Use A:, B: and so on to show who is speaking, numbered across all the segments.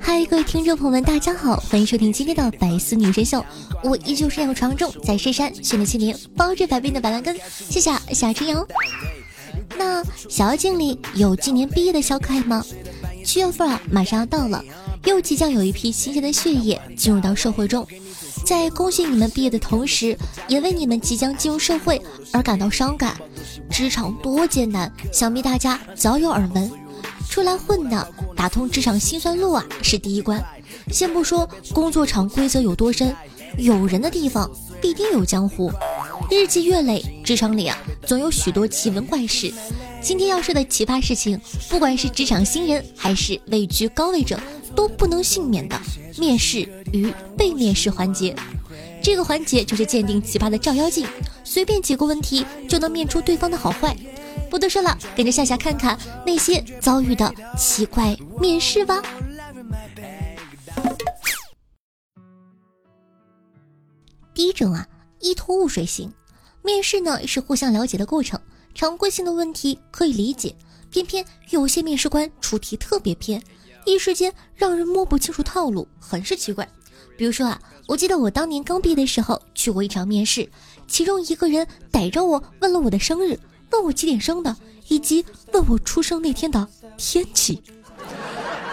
A: 嗨，各位听众朋友们，大家好，欢迎收听今天的百思女神秀。我依旧是要床中在深山训练七年，包治百病的板蓝根。谢谢夏春阳。那小妖精里有今年毕业的小可爱吗？七月份啊，马上要到了，又即将有一批新鲜的血液进入到社会中。在恭喜你们毕业的同时，也为你们即将进入社会而感到伤感。职场多艰难，想必大家早有耳闻。出来混的，打通职场辛酸路啊，是第一关。先不说工作场规则有多深，有人的地方必定有江湖。日积月累，职场里啊，总有许多奇闻怪事。今天要说的奇葩事情，不管是职场新人还是位居高位者，都不能幸免的面试与被面试环节。这个环节就是鉴定奇葩的照妖镜，随便几个问题就能面出对方的好坏。不多说了，跟着夏夏看看那些遭遇的奇怪面试吧。第一种啊，一头雾水型。面试呢是互相了解的过程，常规性的问题可以理解，偏偏有些面试官出题特别偏，一时间让人摸不清楚套路，很是奇怪。比如说啊，我记得我当年刚毕业的时候去过一场面试，其中一个人逮着我问了我的生日，问我几点生的，以及问我出生那天的天气。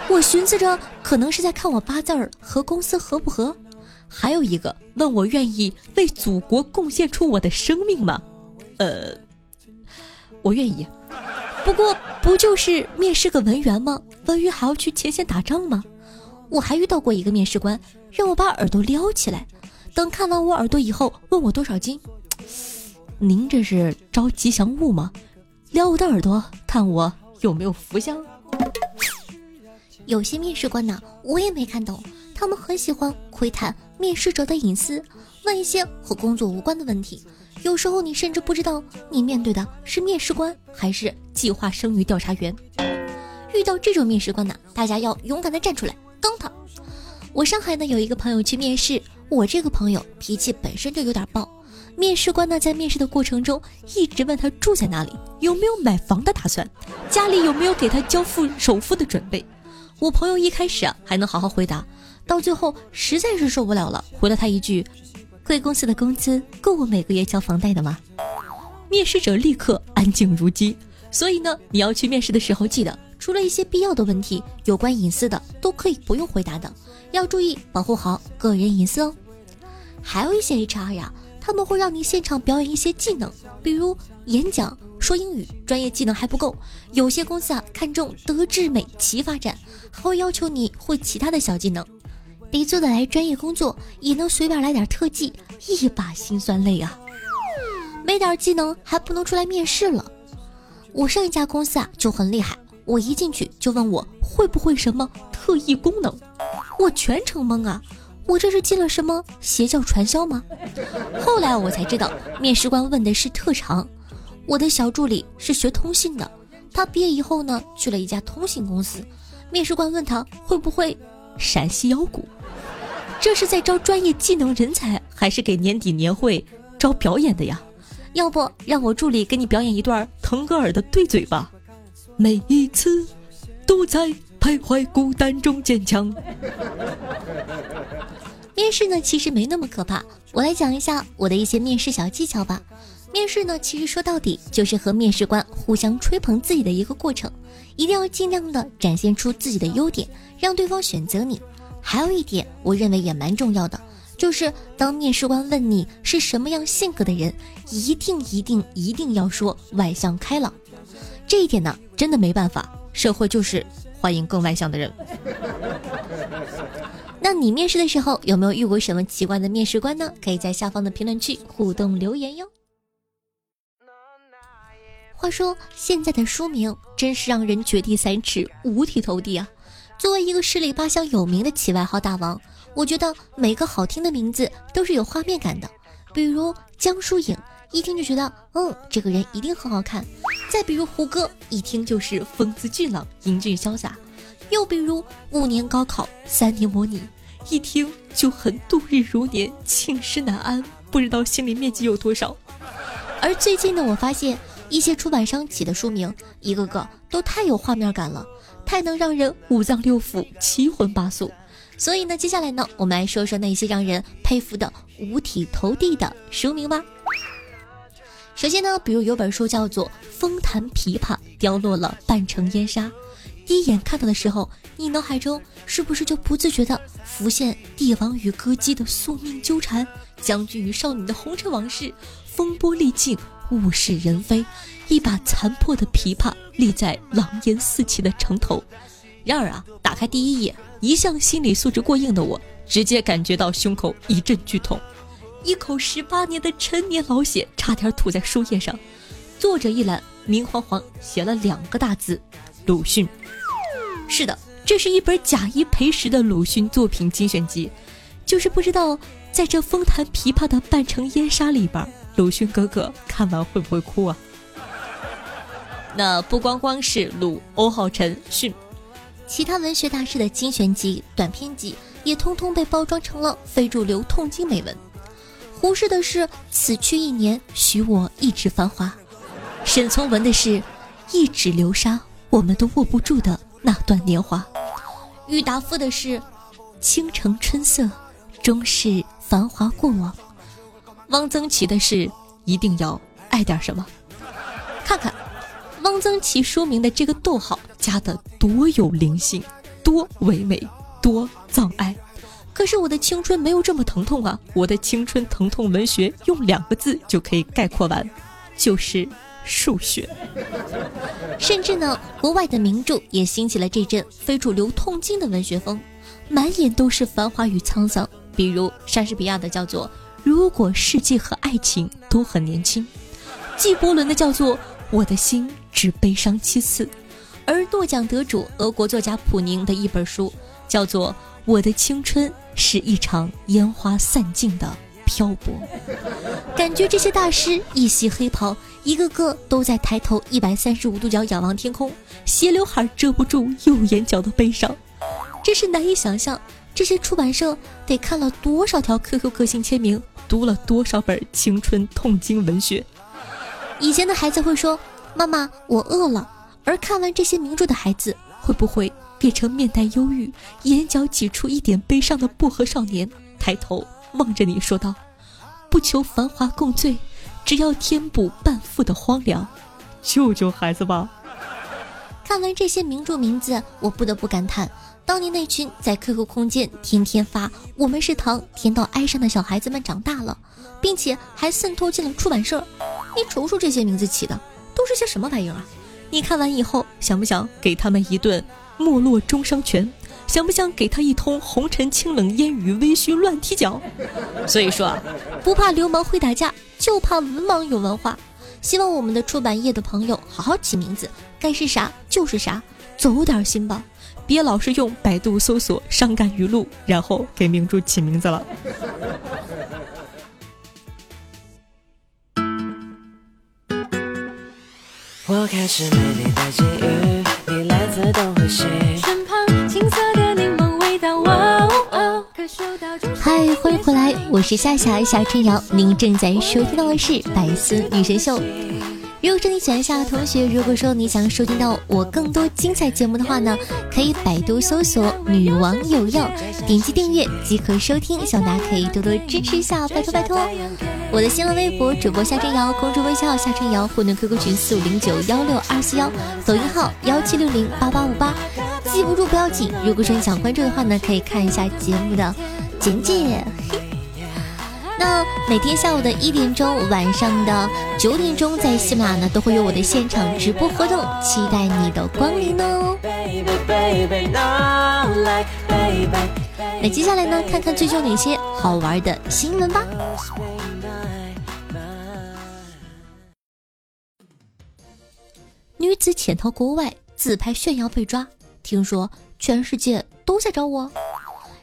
A: 我寻思着可能是在看我八字儿和公司合不合。还有一个问我愿意为祖国贡献出我的生命吗？呃，我愿意。不过不就是面试个文员吗？文员还要去前线打仗吗？我还遇到过一个面试官，让我把耳朵撩起来，等看完我耳朵以后，问我多少斤。您这是招吉祥物吗？撩我的耳朵，看我有没有福相。有些面试官呢，我也没看懂，他们很喜欢窥探面试者的隐私，问一些和工作无关的问题。有时候你甚至不知道你面对的是面试官还是计划生育调查员。遇到这种面试官呢，大家要勇敢的站出来。刚他，我上海呢有一个朋友去面试，我这个朋友脾气本身就有点暴。面试官呢在面试的过程中一直问他住在哪里，有没有买房的打算，家里有没有给他交付首付的准备。我朋友一开始啊还能好好回答，到最后实在是受不了了，回了他一句：“贵公司的工资够我每个月交房贷的吗？”面试者立刻安静如鸡。所以呢，你要去面试的时候记得。除了一些必要的问题，有关隐私的都可以不用回答的，要注意保护好个人隐私哦。还有一些 HR 呀，他们会让你现场表演一些技能，比如演讲、说英语，专业技能还不够。有些公司啊看重德智美齐发展，还会要求你会其他的小技能，得做得来专业工作，也能随便来点特技，一把辛酸泪啊。没点技能还不能出来面试了。我上一家公司啊就很厉害。我一进去就问我会不会什么特异功能，我全程懵啊！我这是进了什么邪教传销吗？后来我才知道，面试官问的是特长。我的小助理是学通信的，他毕业以后呢去了一家通信公司。面试官问他会不会陕西腰鼓，这是在招专业技能人才，还是给年底年会招表演的呀？要不让我助理给你表演一段腾格尔的对嘴吧？每一次都在徘徊孤单中坚强。面试呢，其实没那么可怕。我来讲一下我的一些面试小技巧吧。面试呢，其实说到底就是和面试官互相吹捧自己的一个过程，一定要尽量的展现出自己的优点，让对方选择你。还有一点，我认为也蛮重要的，就是当面试官问你是什么样性格的人，一定一定一定要说外向开朗。这一点呢，真的没办法，社会就是欢迎更外向的人。那你面试的时候有没有遇过什么奇怪的面试官呢？可以在下方的评论区互动留言哟。话说现在的书名真是让人掘地三尺，五体投地啊！作为一个十里八乡有名的起外号大王，我觉得每个好听的名字都是有画面感的。比如江疏影，一听就觉得，嗯，这个人一定很好看；再比如胡歌，一听就是风姿俊朗、英俊潇洒；又比如五年高考、三年模拟，一听就很度日如年、寝食难安，不知道心理面积有多少。而最近呢，我发现一些出版商起的书名，一个个都太有画面感了，太能让人五脏六腑、七荤八素。所以呢，接下来呢，我们来说说那些让人佩服的五体投地的书名吧。首先呢，比如有本书叫做《风弹琵琶凋落了半城烟沙》，第一眼看到的时候，你脑海中是不是就不自觉地浮现帝王与歌姬的宿命纠缠，将军与少女的红尘往事，风波历尽，物是人非，一把残破的琵琶立在狼烟四起的城头。然而啊，打开第一页。一向心理素质过硬的我，直接感觉到胸口一阵剧痛，一口十八年的陈年老血差点吐在书页上。作者一览明晃晃写了两个大字：鲁迅。是的，这是一本假一赔十的鲁迅作品精选集。就是不知道在这风弹琵琶的半城烟沙里边，鲁迅哥哥看完会不会哭啊？那不光光是鲁、欧浩辰、迅。其他文学大师的精选集、短篇集也通通被包装成了非主流痛经美文。胡适的是“此去一年，许我一纸繁华”，沈从文的是“一纸流沙，我们都握不住的那段年华”，郁达夫的是“倾城春色，终是繁华过往”，汪曾祺的是“一定要爱点什么”。看看。汪曾祺书名的这个逗号加的多有灵性，多唯美，多葬爱。可是我的青春没有这么疼痛啊！我的青春疼痛文学用两个字就可以概括完，就是数学。甚至呢，国外的名著也兴起了这阵非主流痛经的文学风，满眼都是繁华与沧桑。比如莎士比亚的叫做《如果世界和爱情都很年轻》，纪伯伦的叫做。我的心只悲伤七次，而诺奖得主俄国作家普宁的一本书叫做《我的青春是一场烟花散尽的漂泊》，感觉这些大师一袭黑袍，一个个都在抬头一百三十五度角仰望天空，斜刘海遮不住右眼角的悲伤，真是难以想象这些出版社得看了多少条 QQ 个性签名，读了多少本青春痛经文学。以前的孩子会说：“妈妈，我饿了。”而看完这些名著的孩子，会不会变成面带忧郁、眼角挤出一点悲伤的薄荷少年，抬头望着你说道：“不求繁华共醉，只要填补半腹的荒凉，救救孩子吧！”看完这些名著名字，我不得不感叹，当年那群在 QQ 空间天天发“我们是糖，甜到哀伤”的小孩子们长大了，并且还渗透进了出版社。你瞅瞅这些名字起的都是些什么玩意儿啊！你看完以后想不想给他们一顿没落中伤拳？想不想给他一通红尘清冷烟雨微醺乱踢脚？所以说啊，不怕流氓会打架，就怕文盲有文化。希望我们的出版业的朋友好好起名字，该是啥就是啥，走点心吧，别老是用百度搜索伤感语录，然后给名著起名字了。我开始美丽的际遇，你来自东和西。迎回来，我是夏夏夏春瑶，您正在收听到的是《百思女神秀》。如果说你喜欢夏同学，如果说你想收听到我更多精彩节目的话呢，可以百度搜索“女王有药”，点击订阅即可收听。希望大家可以多多支持一下，拜托拜托！我的新浪微博主播夏春瑶，公众微信号夏春瑶，互动 QQ 群四五零九幺六二四幺，抖音号幺七六零八八五八。记不住不要紧，如果说你想关注的话呢，可以看一下节目的简介。那每天下午的一点钟，晚上的九点钟，在喜马拉雅呢都会有我的现场直播活动，期待你的光临哦。那接下来呢，看看最近有哪些好玩的新闻吧。女子潜逃国外，自拍炫耀被抓，听说全世界都在找我。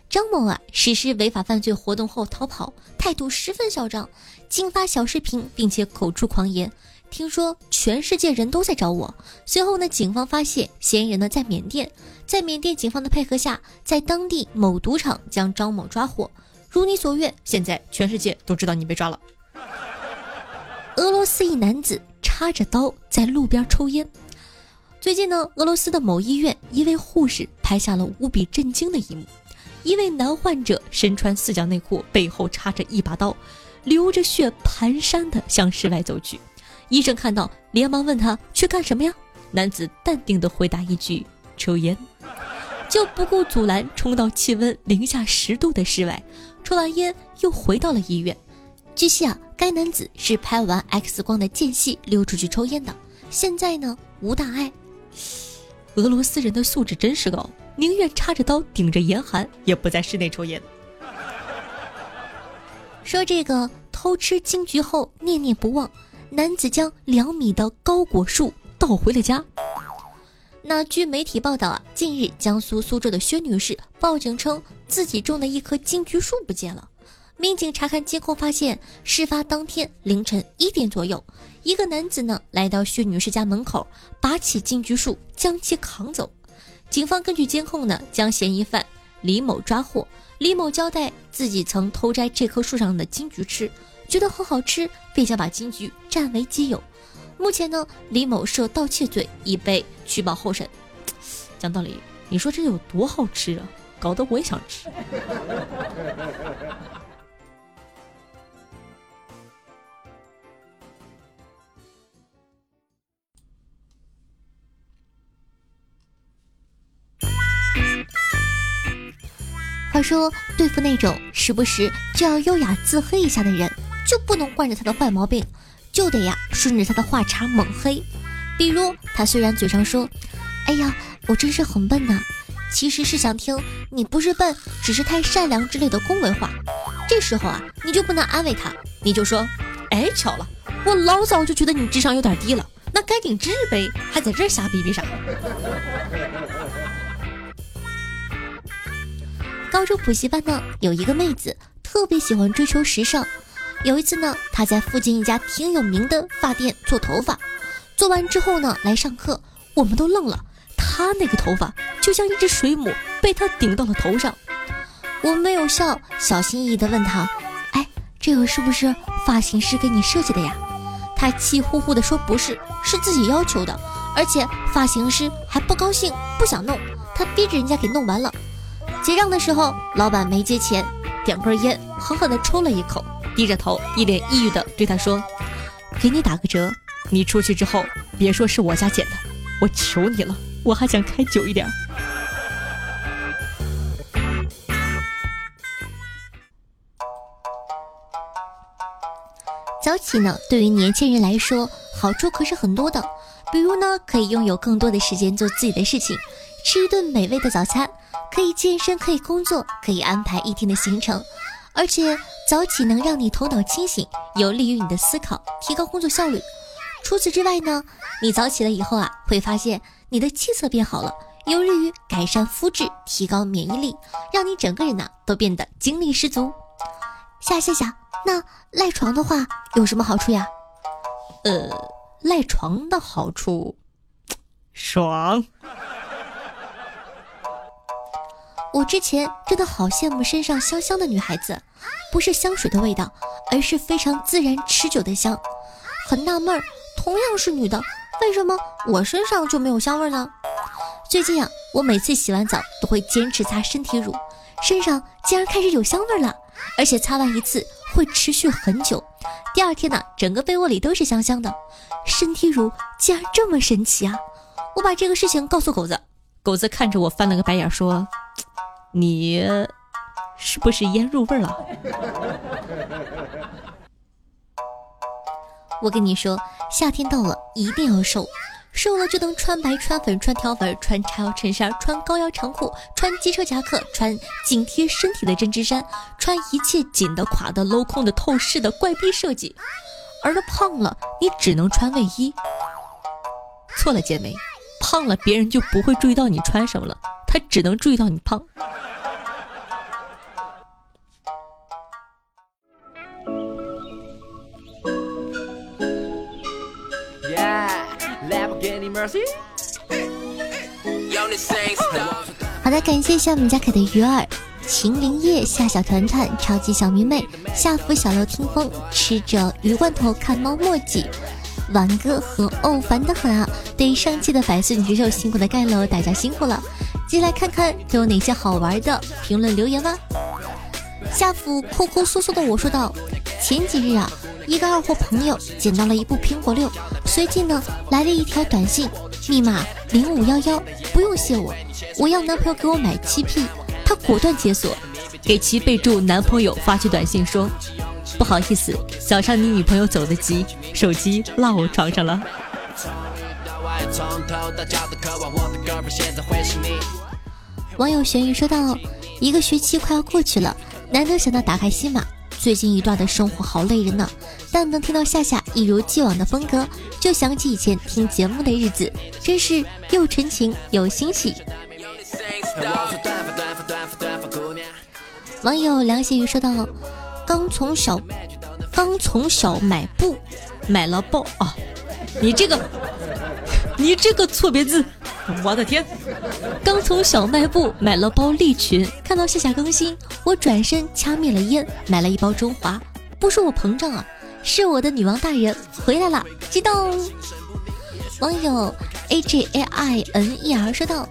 A: 张某啊实施违法犯罪活动后逃跑，态度十分嚣张，竟发小视频，并且口出狂言。听说全世界人都在找我。随后呢，警方发现嫌疑人呢在缅甸，在缅甸警方的配合下，在当地某赌场将张某抓获。如你所愿，现在全世界都知道你被抓了。俄罗斯一男子插着刀在路边抽烟。最近呢，俄罗斯的某医院一位护士拍下了无比震惊的一幕：一位男患者身穿四角内裤，背后插着一把刀，流着血蹒跚地向室外走去。医生看到，连忙问他去干什么呀？男子淡定地回答一句：“抽烟。”就不顾阻拦，冲到气温零下十度的室外，抽完烟又回到了医院。据悉啊，该男子是拍完 X 光的间隙溜出去抽烟的，现在呢无大碍。俄罗斯人的素质真是高，宁愿插着刀顶着严寒，也不在室内抽烟。说这个偷吃金桔后念念不忘。男子将两米的高果树倒回了家。那据媒体报道啊，近日江苏苏州的薛女士报警称自己种的一棵金桔树不见了。民警查看监控发现，事发当天凌晨一点左右，一个男子呢来到薛女士家门口，拔起金桔树将其扛走。警方根据监控呢，将嫌疑犯李某抓获。李某交代自己曾偷摘这棵树上的金桔吃。觉得很好吃，便想把金桔占为己有。目前呢，李某涉盗窃罪已被取保候审。讲道理，你说这有多好吃啊？搞得我也想吃。话说，对付那种时不时就要优雅自黑一下的人。就不能惯着他的坏毛病，就得呀顺着他的话茬猛黑。比如他虽然嘴上说：“哎呀，我真是很笨呐”，其实是想听“你不是笨，只是太善良”之类的恭维话。这时候啊，你就不能安慰他，你就说：“哎，巧了，我老早就觉得你智商有点低了，那赶紧治呗，还在这瞎逼逼啥？”高中补习班呢，有一个妹子特别喜欢追求时尚。有一次呢，她在附近一家挺有名的发店做头发，做完之后呢，来上课，我们都愣了。她那个头发就像一只水母被他顶到了头上。我没有笑，小心翼翼地问他：“哎，这个是不是发型师给你设计的呀？”他气呼呼地说：“不是，是自己要求的，而且发型师还不高兴，不想弄，他逼着人家给弄完了。”结账的时候，老板没结钱，点根烟，狠狠地抽了一口。低着头，一脸抑郁的对他说：“给你打个折，你出去之后别说是我家捡的，我求你了，我还想开久一点。”早起呢，对于年轻人来说，好处可是很多的，比如呢，可以拥有更多的时间做自己的事情，吃一顿美味的早餐，可以健身，可以工作，可以安排一天的行程。而且早起能让你头脑清醒，有利于你的思考，提高工作效率。除此之外呢，你早起了以后啊，会发现你的气色变好了，有利于改善肤质，提高免疫力，让你整个人呢都变得精力十足。夏夏夏，那赖床的话有什么好处呀？呃，赖床的好处，爽。我之前真的好羡慕身上香香的女孩子，不是香水的味道，而是非常自然持久的香。很纳闷儿，同样是女的，为什么我身上就没有香味呢？最近啊，我每次洗完澡都会坚持擦身体乳，身上竟然开始有香味了，而且擦完一次会持续很久。第二天呢，整个被窝里都是香香的。身体乳竟然这么神奇啊！我把这个事情告诉狗子，狗子看着我翻了个白眼说。你是不是腌入味了？我跟你说，夏天到了，一定要瘦，瘦了就能穿白、穿粉、穿条纹、穿叉腰衬衫、穿高腰长裤、穿机车夹克、穿紧贴身体的针织衫、穿一切紧的、垮的、镂空的、透视的怪逼设计。而胖了，你只能穿卫衣。错了，姐妹，胖了，别人就不会注意到你穿什么了，他只能注意到你胖。好的，感谢一下我们家可的鱼儿、秦林叶、夏小团团、超级小迷妹、夏福小楼听风、吃着鱼罐头看猫墨迹。玩哥和哦烦的很啊！对上期的百岁女神秀辛苦的盖楼，大家辛苦了。接来看看都有哪些好玩的评论留言吧。夏福抠抠缩缩的我说道：前几日啊，一个二货朋友捡到了一部苹果六，随即呢来了一条短信，密码零五幺幺，不用谢我，我要男朋友给我买七 P，他果断解锁，给其备注男朋友发去短信说：不好意思，早上你女朋友走得急，手机落我床上了。网友玄鱼说道：“一个学期快要过去了，难得想到打开喜马，最近一段的生活好累人呢。但能听到夏夏一如既往的风格，就想起以前听节目的日子，真是又纯情又欣喜。”网友梁写雨说道：“刚从小，刚从小买布，买了包啊，你这个。”你这个错别字，我的天！刚从小卖部买了包利群，看到夏夏更新，我转身掐灭了烟，买了一包中华。不是我膨胀啊，是我的女王大人回来了，激动！网友 a j a i n e r 说道：“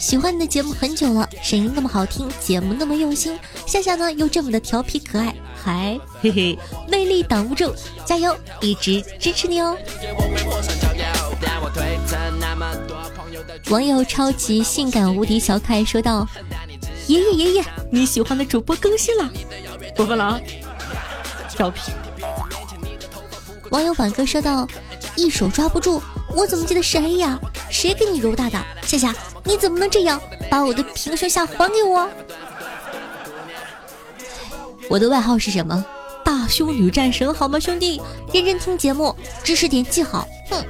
A: 喜欢你的节目很久了，声音那么好听，节目那么用心，夏夏呢又这么的调皮可爱，还嘿嘿，魅力挡不住，加油，一直支持你哦！”网友超级性感无敌小可爱说道：“爷爷爷爷，你喜欢的主播更新了，过分了啊！调皮。”网友晚哥说道：“一手抓不住，我怎么记得是 A 呀？谁给你揉大的？夏夏，你怎么能这样？把我的平胸下还给我！我的外号是什么？大胸女战神，好吗，兄弟？认真听节目，知识点记好。哼。”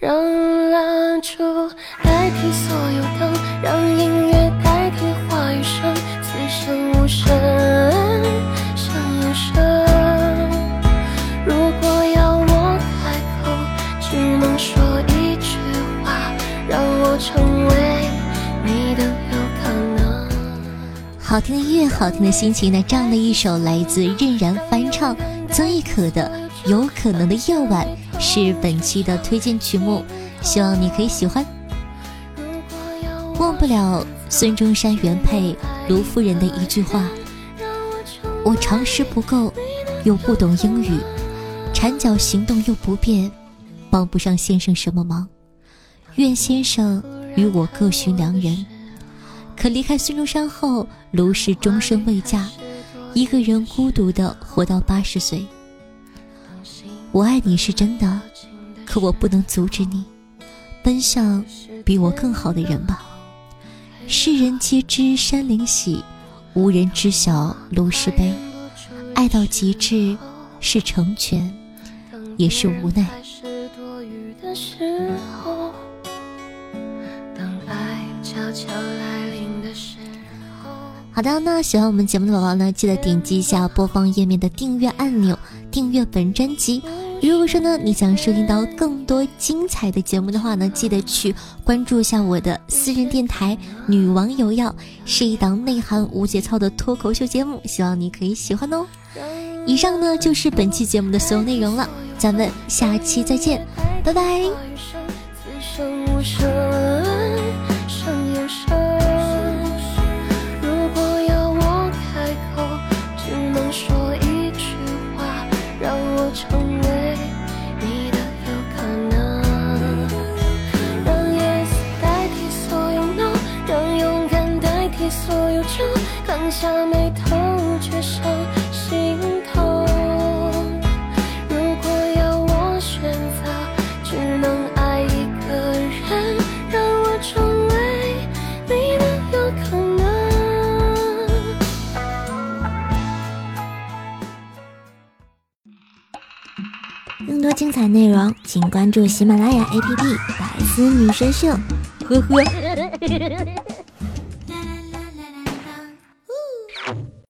A: 让蜡烛代替所有灯，让音乐好听的音乐，好听的心情，那这样的一首来自任然翻唱曾轶可的《有可能的夜晚》。是本期的推荐曲目，希望你可以喜欢。忘不了孙中山原配卢夫人的一句话：“我常识不够，又不懂英语，缠脚行动又不便，帮不上先生什么忙。愿先生与我各寻良人。”可离开孙中山后，卢氏终身未嫁，一个人孤独的活到八十岁。我爱你是真的，可我不能阻止你奔向比我更好的人吧。世人皆知山林喜，无人知晓卢氏悲。爱到极致是成全，也是无奈。好的，那喜欢我们节目的宝宝呢，记得点击一下播放页面的订阅按钮，订阅本专辑。如果说呢，你想收听到更多精彩的节目的话呢，记得去关注一下我的私人电台《女王有药》，是一档内涵无节操的脱口秀节目，希望你可以喜欢哦。以上呢就是本期节目的所有内容了，咱们下期再见，拜拜。下眉头，却上心头。如果要我选择，只能爱一个人，让我成为你的有可能。更多精彩内容，请关注喜马拉雅 APP《百思女神秀》。呵呵。